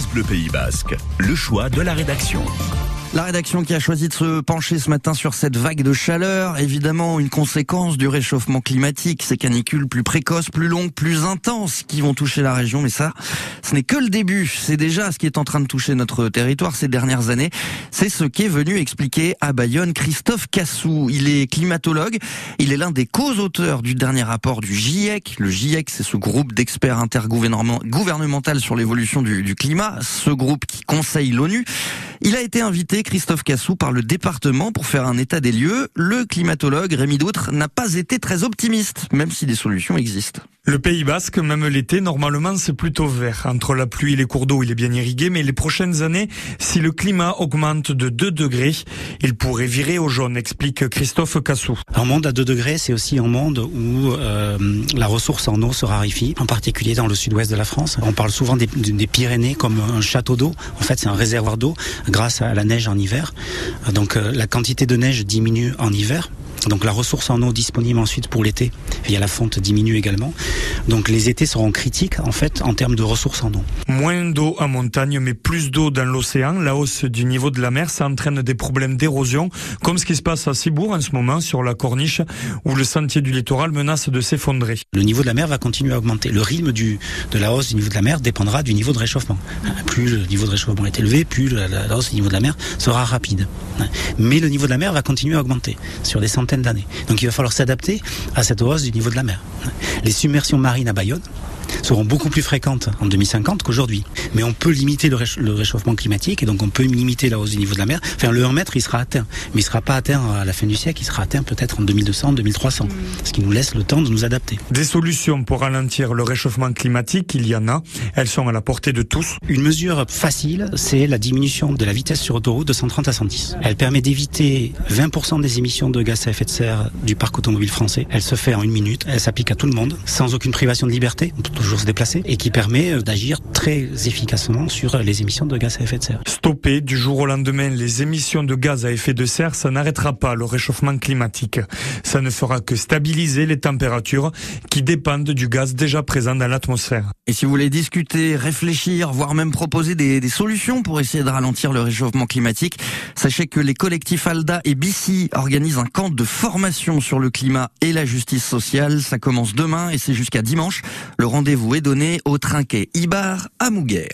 France Bleu Pays Basque, le choix de la rédaction. La rédaction qui a choisi de se pencher ce matin sur cette vague de chaleur, évidemment une conséquence du réchauffement climatique, ces canicules plus précoces, plus longues, plus intenses qui vont toucher la région, mais ça, ce n'est que le début, c'est déjà ce qui est en train de toucher notre territoire ces dernières années. C'est ce qu'est venu expliquer à Bayonne Christophe Cassou. Il est climatologue, il est l'un des co-auteurs du dernier rapport du GIEC. Le GIEC, c'est ce groupe d'experts intergouvernemental sur l'évolution du, climat, ce groupe qui conseille l'ONU. Il a été invité, Christophe Cassou, par le département pour faire un état des lieux. Le climatologue Rémi Doutre n'a pas été très optimiste, même si des solutions existent. Le Pays Basque, même l'été, normalement, c'est plutôt vert. Entre la pluie et les cours d'eau, il est bien irrigué, mais les prochaines années, si le climat augmente de 2 degrés, il pourrait virer au jaune, explique Christophe Cassou. Un monde à 2 degrés, c'est aussi un monde où euh, la ressource en eau se raréfie, en particulier dans le sud-ouest de la France. On parle souvent des, Pyrénées comme un château d'eau. En fait, c'est un réservoir d'eau grâce à la neige en hiver. Donc euh, la quantité de neige diminue en hiver. Donc la ressource en eau disponible ensuite pour l'été via la fonte diminue également. Donc les étés seront critiques en fait en termes de ressources en eau. Moins d'eau en montagne mais plus d'eau dans l'océan. La hausse du niveau de la mer, ça entraîne des problèmes d'érosion comme ce qui se passe à Cibourg en ce moment sur la corniche où le sentier du littoral menace de s'effondrer. Le niveau de la mer va continuer à augmenter. Le rythme du, de la hausse du niveau de la mer dépendra du niveau de réchauffement. Plus le niveau de réchauffement est élevé, plus la, la hausse du niveau de la mer sera rapide. Mais le niveau de la mer va continuer à augmenter sur des centaines d'années. Donc il va falloir s'adapter à cette hausse du niveau de la mer. Les submersions marines à Bayonne, seront beaucoup plus fréquentes en 2050 qu'aujourd'hui. Mais on peut limiter le, réchauffement climatique et donc on peut limiter la hausse du niveau de la mer. Enfin, le 1 mètre, il sera atteint. Mais il ne sera pas atteint à la fin du siècle, il sera atteint peut-être en 2200, 2300. Ce qui nous laisse le temps de nous adapter. Des solutions pour ralentir le réchauffement climatique, il y en a. Elles sont à la portée de tous. Une mesure facile, c'est la diminution de la vitesse sur autoroute de 130 à 110. Elle permet d'éviter 20% des émissions de gaz à effet de serre du parc automobile français. Elle se fait en une minute. Elle s'applique à tout le monde, sans aucune privation de liberté. On peut toujours se déplacer et qui permet euh, d'agir très efficacement sur les émissions de gaz à effet de serre. Stopper du jour au lendemain les émissions de gaz à effet de serre, ça n'arrêtera pas le réchauffement climatique. Ça ne fera que stabiliser les températures qui dépendent du gaz déjà présent dans l'atmosphère. Et si vous voulez discuter, réfléchir, voire même proposer des, des, solutions pour essayer de ralentir le réchauffement climatique, sachez que les collectifs ALDA et BICI organisent un camp de formation sur le climat et la justice sociale. Ça commence demain et c'est jusqu'à dimanche. Le rendez-vous est donné au trinquet Ibar à Mouguer.